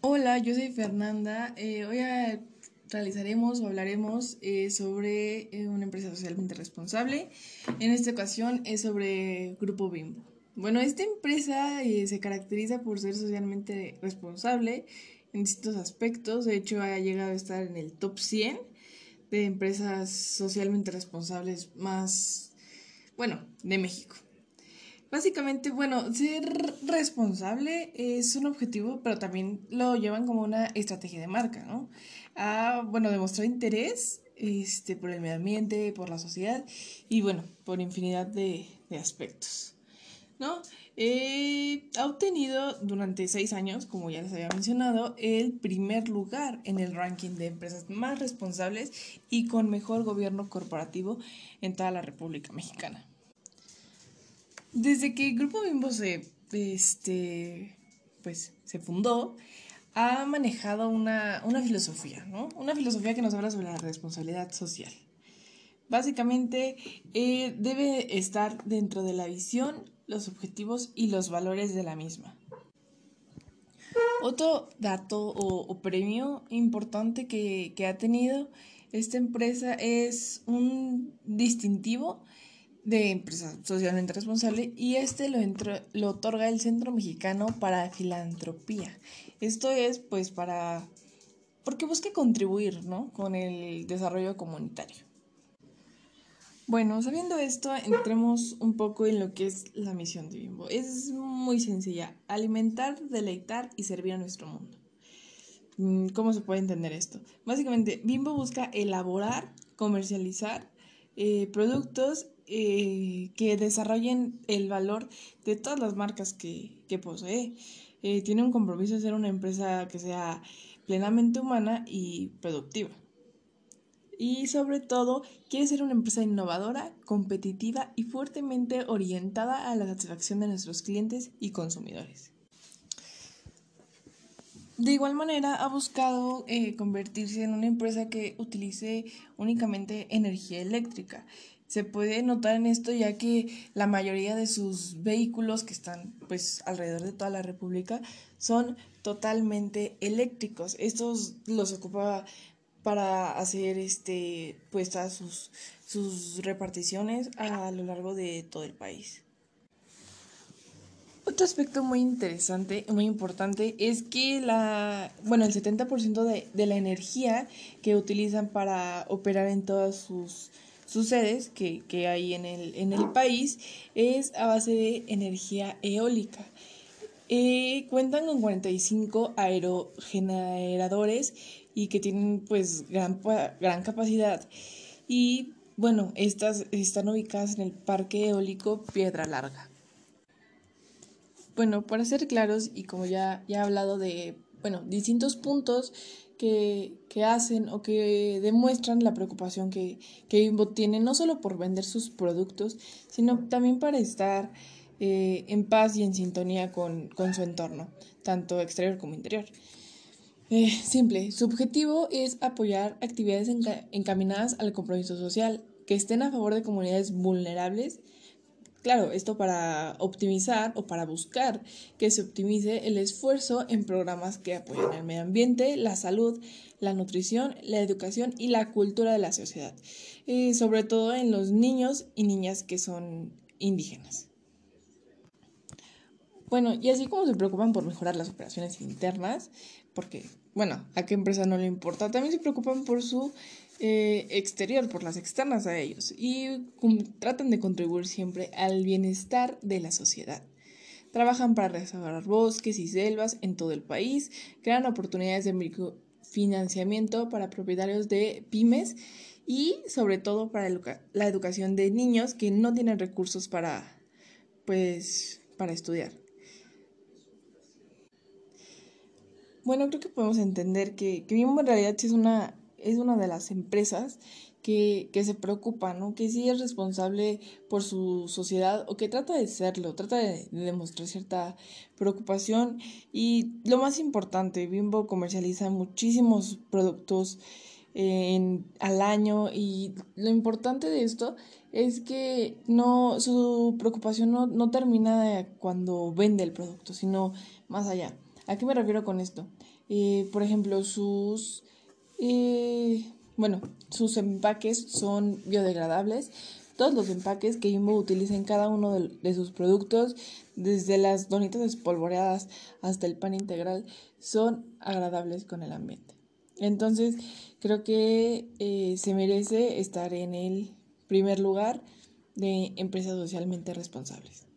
Hola, yo soy Fernanda. Eh, hoy realizaremos o hablaremos eh, sobre eh, una empresa socialmente responsable. En esta ocasión es sobre Grupo Bimbo. Bueno, esta empresa eh, se caracteriza por ser socialmente responsable en distintos aspectos. De hecho, ha llegado a estar en el top 100 de empresas socialmente responsables más, bueno, de México. Básicamente, bueno, ser responsable es un objetivo, pero también lo llevan como una estrategia de marca, ¿no? A, bueno, demostrar interés este, por el medio ambiente, por la sociedad y, bueno, por infinidad de aspectos, ¿no? Eh, ha obtenido durante seis años, como ya les había mencionado, el primer lugar en el ranking de empresas más responsables y con mejor gobierno corporativo en toda la República Mexicana. Desde que el Grupo Bimbo se, este, pues, se fundó, ha manejado una, una filosofía, ¿no? Una filosofía que nos habla sobre la responsabilidad social. Básicamente, eh, debe estar dentro de la visión, los objetivos y los valores de la misma. Otro dato o, premio importante que, que ha tenido esta empresa es un distintivo de empresa socialmente responsable y este lo, entro- lo otorga el Centro Mexicano para Filantropía. Esto es pues para porque busca contribuir, ¿no? con el desarrollo comunitario. Bueno, sabiendo esto, entremos un poco en lo que es la misión de Bimbo. Es muy sencilla, alimentar, deleitar y servir a nuestro mundo. Mm, ¿Cómo se puede entender esto? Básicamente, Bimbo busca elaborar, comercializar eh, productos eh, que desarrollen el valor de todas las marcas que, posee. Eh, tiene un compromiso de ser una empresa que sea plenamente humana y productiva. Y sobre todo, quiere ser una empresa innovadora, competitiva y fuertemente orientada a la satisfacción de nuestros clientes y consumidores. De igual manera, ha buscado eh, convertirse en una empresa que utilice únicamente energía eléctrica. Se puede notar en esto ya que la mayoría de sus vehículos que están pues alrededor de toda la República son totalmente eléctricos. Estos los ocupa para hacer este pues todas sus, sus reparticiones a lo largo de todo el país. Otro aspecto muy interesante, muy importante, es que la, bueno, el 70% de, de la energía que utilizan para operar en todas sus, sus sedes que, que hay en el, en el país es a base de energía eólica. Eh, cuentan con 45 aerogeneradores y que tienen pues gran, gran capacidad. Y bueno, estas están ubicadas en el Parque Eólico Piedra Larga. Bueno, para ser claros, y como ya, ya he hablado de, bueno, distintos puntos que, que hacen o que demuestran la preocupación que, que Bimbo tiene, no solo por vender sus productos, sino también para estar eh, en paz y en sintonía con, con su entorno, tanto exterior como interior. Eh, simple, su objetivo es apoyar actividades enca- encaminadas al compromiso social, que estén a favor de comunidades vulnerables Claro, esto para optimizar o para buscar que se optimice el esfuerzo en programas que apoyan el medio ambiente, la salud, la nutrición, la educación y la cultura de la sociedad, eh, sobre todo en los niños y niñas que son indígenas. Bueno, y así como se preocupan por mejorar las operaciones internas, porque, bueno, a qué empresa no le importa, también se preocupan por su eh, exterior, por las externas a ellos, y tratan de contribuir siempre al bienestar de la sociedad. Trabajan para restaurar bosques y selvas en todo el país, crean oportunidades de microfinanciamiento para propietarios de pymes y sobre todo para la educación de niños que no tienen recursos para, pues, para estudiar. Bueno, creo que podemos entender que, que Bimbo en realidad sí es una, es una de las empresas que, que se preocupa, ¿no? Que sí es responsable por su sociedad o que trata de serlo, trata de, de demostrar cierta preocupación. Y lo más importante, Bimbo comercializa muchísimos productos en, al año y lo importante de esto es que no su preocupación no, no termina cuando vende el producto, sino más allá. ¿A qué me refiero con esto? Eh, por ejemplo, sus eh, bueno, sus empaques son biodegradables. Todos los empaques que Jumbo utiliza en cada uno de, de sus productos, desde las donitas espolvoreadas hasta el pan integral, son agradables con el ambiente. Entonces, creo que eh, se merece estar en el primer lugar de empresas socialmente responsables.